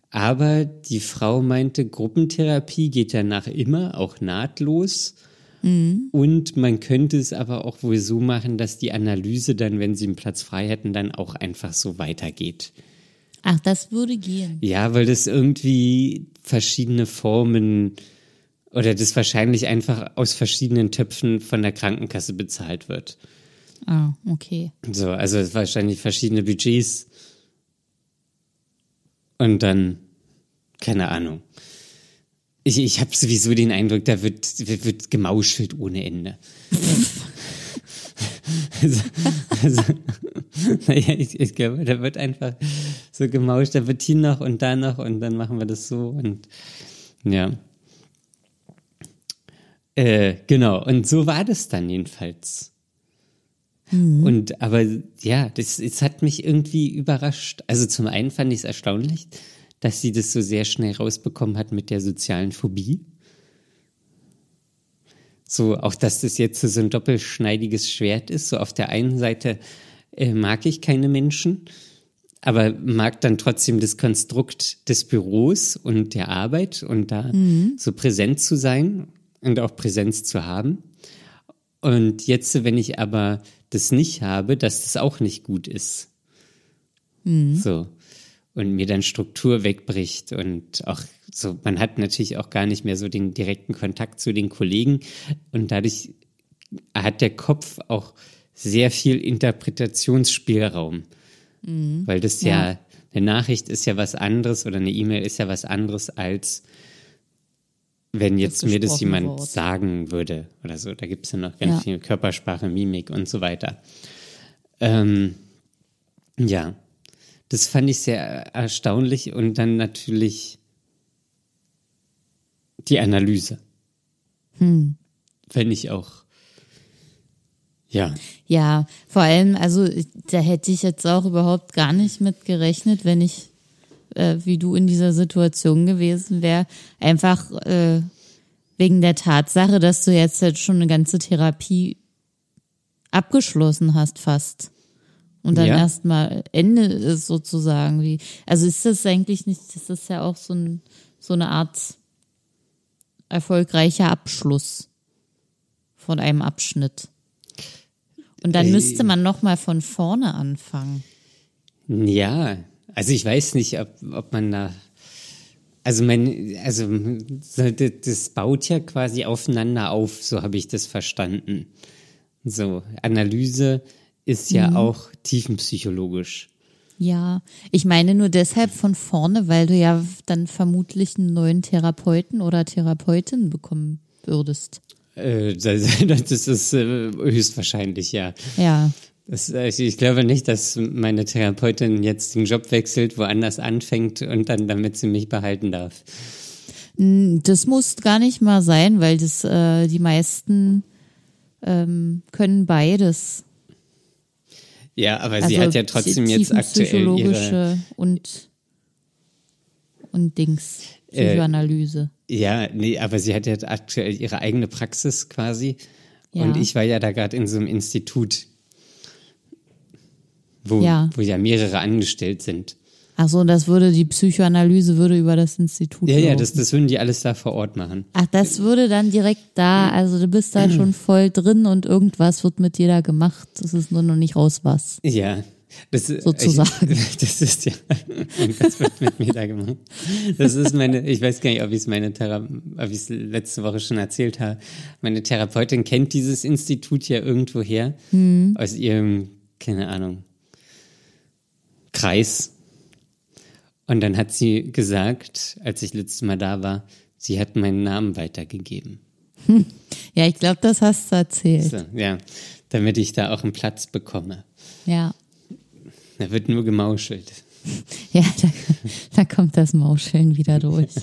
Aber die Frau meinte, Gruppentherapie geht danach immer, auch nahtlos. Und man könnte es aber auch wohl so machen, dass die Analyse dann, wenn sie einen Platz frei hätten, dann auch einfach so weitergeht. Ach, das würde gehen. Ja, weil das irgendwie verschiedene Formen oder das wahrscheinlich einfach aus verschiedenen Töpfen von der Krankenkasse bezahlt wird. Ah, okay. So, also wahrscheinlich verschiedene Budgets. Und dann, keine Ahnung. Ich, ich habe sowieso den Eindruck, da wird, wird, wird gemauschelt ohne Ende. also, also, naja, ich, ich glaube, da wird einfach so gemauscht, da wird hier noch und da noch und dann machen wir das so und ja. Äh, genau, und so war das dann jedenfalls. Und aber ja, das, es hat mich irgendwie überrascht. Also zum einen fand ich es erstaunlich, dass sie das so sehr schnell rausbekommen hat mit der sozialen Phobie. So, auch dass das jetzt so ein doppelschneidiges Schwert ist. So auf der einen Seite äh, mag ich keine Menschen, aber mag dann trotzdem das Konstrukt des Büros und der Arbeit und da so präsent zu sein und auch Präsenz zu haben. Und jetzt, wenn ich aber das nicht habe, dass das auch nicht gut ist. So. Und mir dann Struktur wegbricht und auch so, man hat natürlich auch gar nicht mehr so den direkten Kontakt zu den Kollegen und dadurch hat der Kopf auch sehr viel Interpretationsspielraum. Weil das ja. Ja. eine Nachricht ist ja was anderes oder eine E-Mail ist ja was anderes als wenn jetzt mir das jemand Wort. sagen würde oder so. Da gibt es ja noch ganz Ja. viel Körpersprache, Mimik und so weiter. Ähm, ja, das fand ich sehr erstaunlich und dann natürlich die Analyse. Hm. Fände ich auch. Ja, Ja, vor allem, also da hätte ich jetzt auch überhaupt gar nicht mit gerechnet, wenn ich, äh, wie du in dieser Situation gewesen wäre. Einfach äh, wegen der Tatsache, dass du jetzt halt schon eine ganze Therapie abgeschlossen hast, fast. Und dann Ja. erstmal Ende ist sozusagen wie. Also ist das eigentlich nicht, das ist ja auch so, ein, so eine Art erfolgreicher Abschluss von einem Abschnitt. Und dann Äh, müsste man nochmal von vorne anfangen. ja. Also ich weiß nicht, ob, ob man da Also mein, also das baut ja quasi aufeinander auf, so habe ich das verstanden. So, Analyse ist ja Mhm. auch tiefenpsychologisch. Ja, ich meine nur deshalb von vorne, weil du ja dann vermutlich einen neuen Therapeuten oder Therapeutin bekommen würdest. Äh, [laughs] das, das ist äh, höchstwahrscheinlich, ja. Ja, Das, äh, ich, ich glaube nicht, dass meine Therapeutin jetzt den Job wechselt, woanders anfängt und dann damit sie mich behalten darf. das muss gar nicht mal sein, weil das äh, die meisten ähm, können beides. Ja, aber Also sie hat ja trotzdem jetzt aktuell ihre. und und Dings Äh, Psychoanalyse. Ja, nee, aber sie hat ja aktuell ihre eigene Praxis quasi. Ja. Und ich war ja da gerade in so einem Institut, wo Ja. wo ja mehrere angestellt sind. Ach so, das würde die Psychoanalyse würde über das Institut. Ja, ja, laufen. das, das würden die alles da vor Ort machen. Ach, das würde dann direkt da, also du bist da [clears throat] schon voll drin und irgendwas wird mit dir da gemacht. Das ist nur noch nicht raus was. Ja. Das, Sozusagen. Ich, [laughs] das ist ja, was wird mit mir da gemacht? Das ist meine, ich weiß gar nicht, ob ich es meine Thera ob ich es letzte Woche schon erzählt habe. Meine Therapeutin kennt dieses Institut ja irgendwo her. Hm. Aus ihrem, keine Ahnung, Kreis. Und dann hat sie gesagt, als ich letztes Mal da war, sie hat meinen Namen weitergegeben. [laughs] Ja, ich glaube, das hast du erzählt. So, ja, damit ich da auch einen Platz bekomme. Ja. Da wird nur gemauschelt. [laughs] Ja, da, da kommt das Mauscheln wieder durch. [laughs]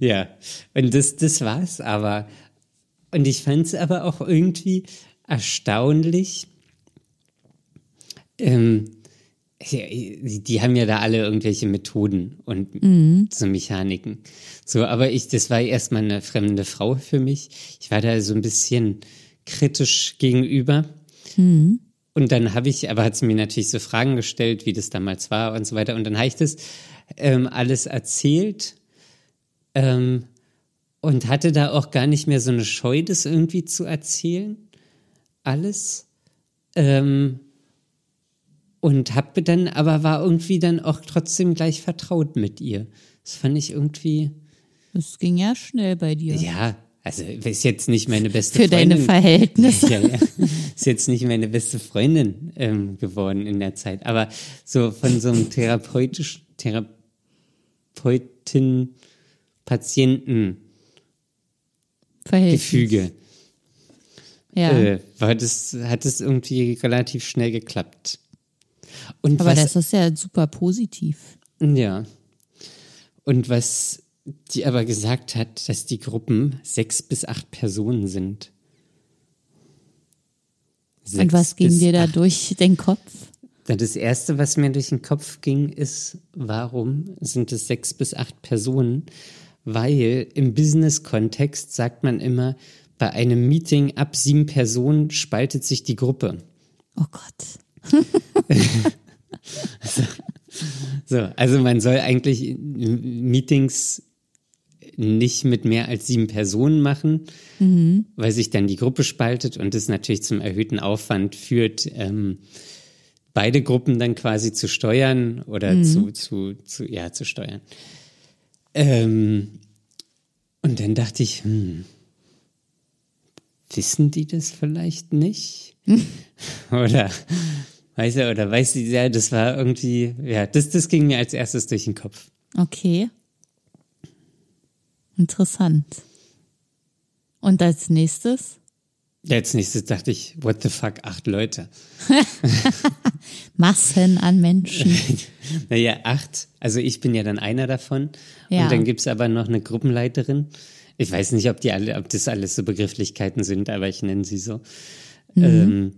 Ja, und das, das war's aber. Und ich fand es aber auch irgendwie erstaunlich. Ähm, die, haben ja da alle irgendwelche Methoden und so Mechaniken. So, aber ich, das war erstmal eine fremde Frau für mich. Ich war da so ein bisschen kritisch gegenüber. Und dann habe ich, aber hat sie mir natürlich so Fragen gestellt, wie das damals war und so weiter. Und dann habe ich das ähm, alles erzählt ähm, und hatte da auch gar nicht mehr so eine Scheu, das irgendwie zu erzählen. Alles. Ähm, und habe dann, aber war irgendwie dann auch trotzdem gleich vertraut mit ihr. Das fand ich irgendwie, Das ging ja schnell bei dir. ja, also ist jetzt nicht meine beste Für deine Freundin. Verhältnisse. [laughs] Ja, ja. Ist jetzt nicht meine beste Freundin ähm, geworden in der Zeit. Aber so von so einem therapeutisch, Therapeutin, Patienten Verhältnis. Gefüge Ja. äh, war das, hat es irgendwie relativ schnell geklappt. Und Aber was, das ist ja super positiv. ja. Und was die aber gesagt hat, dass die Gruppen sechs bis acht Personen sind. Und Sechs was ging dir da acht. durch den Kopf? Das erste, was mir durch den Kopf ging, ist, warum sind es sechs bis acht Personen? Weil im Business-Kontext sagt man immer, bei einem Meeting ab sieben Personen spaltet sich die Gruppe. Oh Gott. [laughs] So, also man soll eigentlich Meetings nicht mit mehr als sieben Personen machen, weil sich dann die Gruppe spaltet und das natürlich zum erhöhten Aufwand führt, ähm, beide Gruppen dann quasi zu steuern oder zu, zu, zu, ja, zu steuern. Ähm, und dann dachte ich, hm, wissen die das vielleicht nicht? [laughs] oder, weiß er, oder weiß sie, ja, das war irgendwie, ja, das, das ging mir als erstes durch den Kopf. Okay. Interessant. Und als nächstes? Als nächstes dachte ich, what the fuck, acht Leute. [laughs] Massen an Menschen. [laughs] Naja, acht. Also ich bin ja dann einer davon. Ja. Und dann gibt's aber noch eine Gruppenleiterin. Ich weiß nicht, ob die alle, ob das alles so Begrifflichkeiten sind, aber ich nenne sie so. Ähm,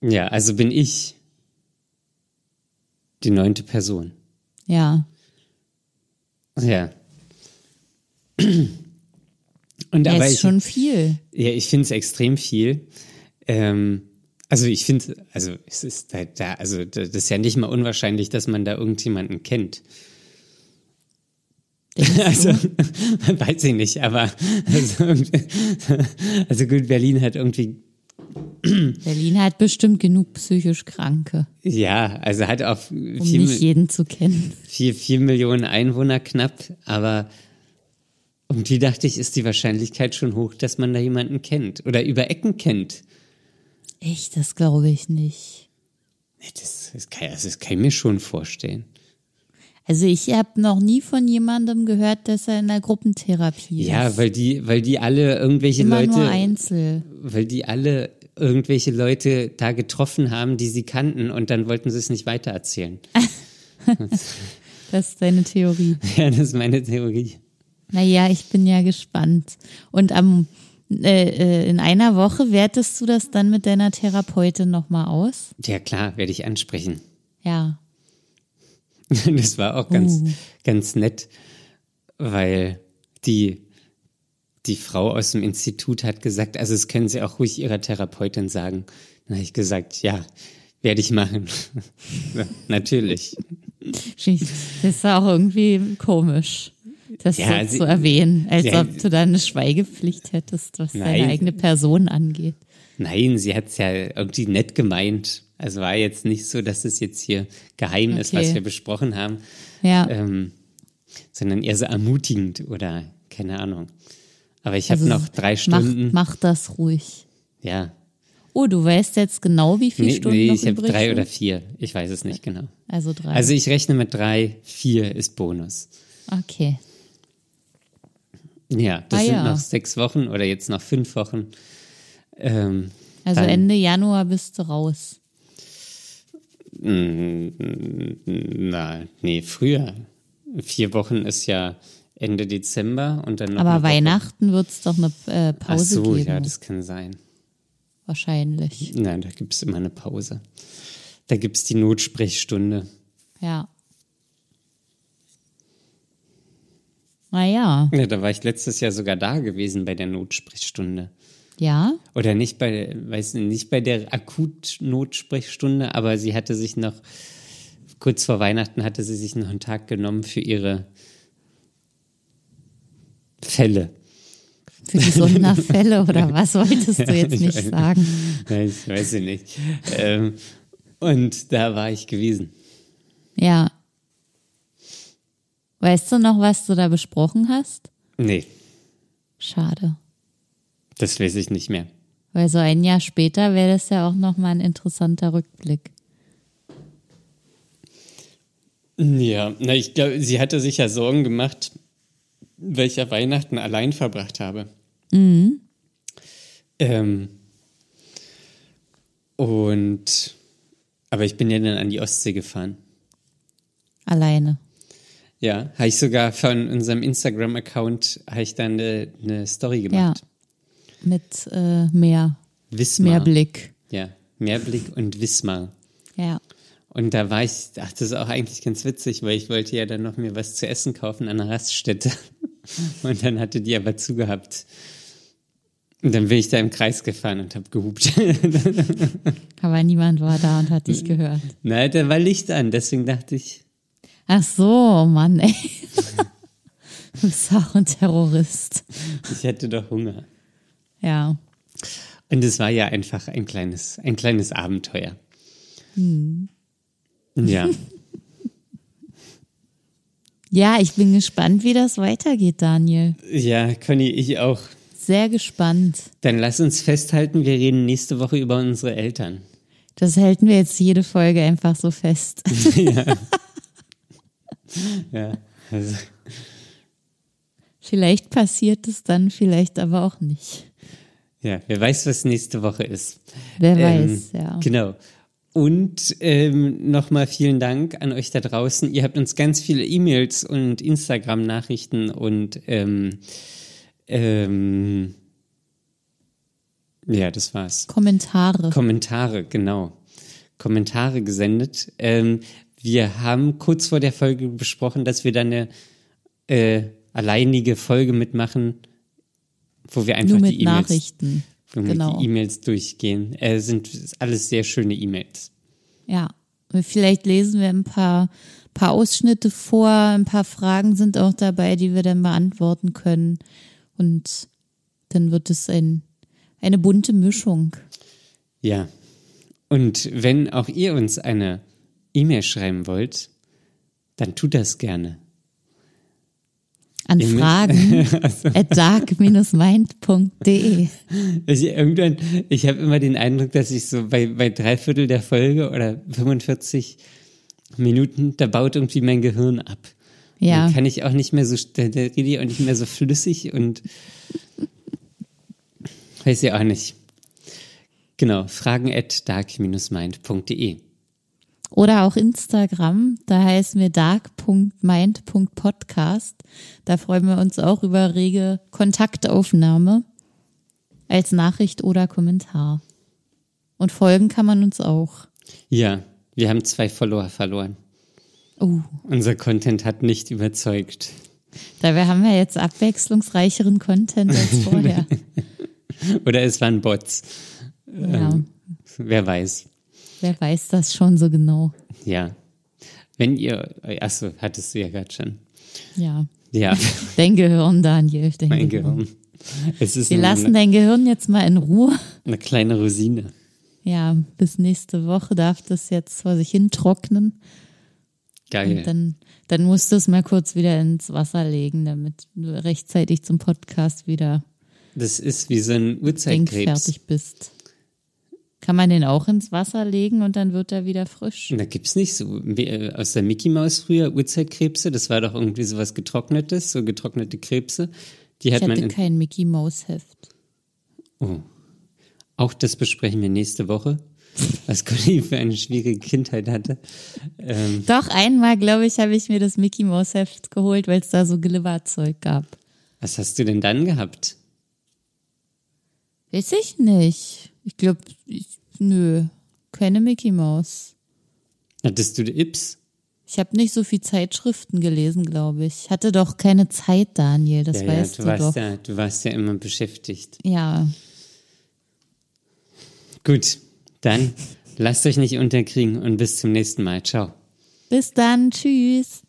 ja, also bin ich die neunte Person. Ja. Ja. [clears throat] Und Ja, aber ist ich, schon viel. Ja, ich finde es extrem viel. Ähm, also ich finde, also es ist da, da, also da- das ist ja nicht mal unwahrscheinlich, dass man da irgendjemanden kennt. Also, [laughs] weiß ich nicht, aber [laughs] also, also gut, Berlin hat irgendwie Berlin hat bestimmt genug psychisch Kranke, Ja, also hat auch um vier, nicht jeden zu kennen. vier, vier Millionen Einwohner knapp, aber irgendwie dachte ich, ist die Wahrscheinlichkeit schon hoch, dass man da jemanden kennt oder über Ecken kennt. Echt, das glaube ich nicht. Das, das, kann, das kann ich mir schon vorstellen. Also ich habe noch nie von jemandem gehört, dass er in der Gruppentherapie Ja, ist. weil die, weil die alle irgendwelche Immer Leute, nur Einzel. weil die alle irgendwelche Leute da getroffen haben, die sie kannten und dann wollten sie es nicht weitererzählen. [laughs] Das ist deine Theorie. [laughs] ja, das ist meine Theorie. Naja, ich bin ja gespannt. Und am äh, äh, in einer Woche wertest du das dann mit deiner Therapeutin nochmal aus? Ja klar, werde ich ansprechen. Ja. [laughs] Das war auch ganz, Uh. ganz nett, weil die, die Frau aus dem Institut hat gesagt, also das können Sie auch ruhig Ihrer Therapeutin sagen. Dann habe ich gesagt, ja, werde ich machen. [laughs] Natürlich. Das ist auch irgendwie komisch, das Ja, so sie- zu erwähnen, als Ja, ob du da eine Schweigepflicht hättest, was Nein. deine eigene Person angeht. Nein, sie hat es ja irgendwie nett gemeint. Also war jetzt nicht so, dass es jetzt hier geheim ist, Okay. was wir besprochen haben, Ja, ähm, sondern eher so ermutigend oder keine Ahnung. Aber ich habe also noch drei mach, Stunden. mach das ruhig. Ja, Oh, du weißt jetzt genau, wie viele nee, Stunden nee ich habe drei sind? oder vier. Ich weiß es nicht genau. Also drei. Also ich rechne mit drei, vier ist Bonus. okay. Ja, das Ah, sind ja. noch sechs Wochen oder jetzt noch fünf Wochen. Ähm, Also Ende Januar bist du raus. na, nee, früher. Vier Wochen ist ja Ende Dezember und dann noch Aber. Weihnachten wird es doch eine äh, Ach Pause so, geben. ja, das kann sein. wahrscheinlich. Nein, da gibt es immer eine Pause. Da gibt es die Notsprechstunde. Ja. Naja, Ja, da war ich letztes Jahr sogar da gewesen bei der Notsprechstunde. ja. Oder nicht bei, weiß nicht, nicht bei der Akut-Notsprechstunde, aber sie hatte sich noch, kurz vor Weihnachten hatte sie sich noch einen Tag genommen für ihre Fälle. Für die Sonderfälle [laughs] oder was wolltest du jetzt [laughs] ich nicht sagen? Nein, ich weiß ich nicht. ähm, und da war ich gewesen. Ja. Weißt du noch, was du da besprochen hast? Nee, Schade. das weiß ich nicht mehr. Weil so ein Jahr später wäre das ja auch nochmal ein interessanter Rückblick. Ja, na, ich glaube, sie hatte sich ja Sorgen gemacht, welcher Weihnachten allein verbracht habe. Ähm, und, aber ich bin ja dann an die Ostsee gefahren. Alleine. Ja, habe ich sogar von unserem Instagram-Account, habe ich dann eine, eine Story Ja. gemacht. Mit äh, mehr, Wismar. mehr Blick. Ja, Mehrblick und Wismar. Ja. Und da war ich, ach, das ist auch eigentlich ganz witzig, weil ich wollte ja dann noch mir was zu essen kaufen an einer Raststätte. Und dann hatte die aber zugehabt. Und dann bin ich da im Kreis gefahren und habe gehupt. [laughs] Aber niemand war da und hat dich gehört. Na, da war Licht an, deswegen dachte ich, Ach so, Mann, ey. Du bist auch ein Terrorist. ich hätte doch Hunger. Ja. Und es war ja einfach ein kleines, ein kleines Abenteuer. Ja, [laughs] Ja, ich bin gespannt, wie das weitergeht, Daniel. ja, Conny, ich auch. Sehr gespannt. Dann lass uns festhalten, wir reden nächste Woche über unsere Eltern. Das halten wir jetzt jede Folge einfach so fest. [laughs] Ja, also, Vielleicht passiert es dann, vielleicht aber auch nicht. ja, wer weiß, was nächste Woche ist. Wer Ähm, weiß, ja. Genau. Und ähm, nochmal vielen Dank an euch da draußen. Ihr habt uns ganz viele E-Mails und Instagram-Nachrichten und ähm, ähm, ja, das war's. Kommentare. Kommentare, genau. Kommentare gesendet. Ähm, wir haben kurz vor der Folge besprochen, dass wir dann eine äh, alleinige Folge mitmachen, wo wir einfach Nur mit die E-Mails Nachrichten. Wir Genau. die E-Mails durchgehen. Äh, sind alles sehr schöne E-Mails. Ja. Vielleicht lesen wir ein paar, paar Ausschnitte vor, ein paar Fragen sind auch dabei, die wir dann beantworten können. Und dann wird es ein, eine bunte Mischung. Ja. Und wenn auch ihr uns eine E-Mail schreiben wollt, dann tut das gerne. An müsst- Fragen [laughs] at dark-mind.de. Ich, irgendwann, ich habe immer den Eindruck, dass ich so bei, bei drei Viertel der Folge oder 45 Minuten, da baut irgendwie mein Gehirn ab. Ja. Dann kann ich auch nicht mehr so, da, da rede ich auch nicht mehr so flüssig und weiß ja auch nicht. Genau, fragen at dark-mind.de. Oder auch Instagram, da heißen wir dark.mind.podcast. Da freuen wir uns auch über rege Kontaktaufnahme als Nachricht oder Kommentar. Und folgen kann man uns auch. Ja, wir haben zwei Follower verloren. Oh, Unser Content hat nicht überzeugt. da wir haben ja jetzt abwechslungsreicheren Content als [laughs] vorher. Oder es waren Bots. ja, Wer weiß. Wer weiß das schon so genau. Ja. Wenn ihr, achso, hattest du ja gerade schon. Ja, Ja, [laughs] dein Gehirn, Daniel. Dein mein Gehirn. Gehirn. Es ist Wir lassen dein Gehirn jetzt mal in Ruhe. eine kleine Rosine. Ja, bis nächste Woche darf das jetzt vor sich hin trocknen. Geil. Und dann, dann musst du es mal kurz wieder ins Wasser legen, damit du rechtzeitig zum Podcast wieder Das ist wie so ein Uhrzeitkrebs. denkfertig bist. Kann man den auch ins Wasser legen und dann wird er wieder frisch? Da gibt's nicht so äh, aus der Mickey Maus früher Uhrzeitkrebse. Das war doch irgendwie sowas getrocknetes, so getrocknete Krebse. Die hat Ich man hatte in, kein Mickey Maus Heft. oh. Auch das besprechen wir nächste Woche. Was [laughs] Conny für eine schwierige Kindheit hatte. Ähm, Doch einmal, glaube ich, habe ich mir das Mickey Maus Heft geholt, weil es da so Glibberzeug gab. was hast du denn dann gehabt? Weiß ich nicht. Ich glaube, ich, nö, keine Mickey Maus. Hattest du die Ips? Ich habe nicht so viel Zeitschriften gelesen, glaube ich. Hatte doch keine Zeit, Daniel, das Ja, ja, weißt du du warst doch. ja, du warst ja immer beschäftigt. Ja, Gut, dann lasst euch nicht unterkriegen und bis zum nächsten Mal. Ciao. bis dann, tschüss.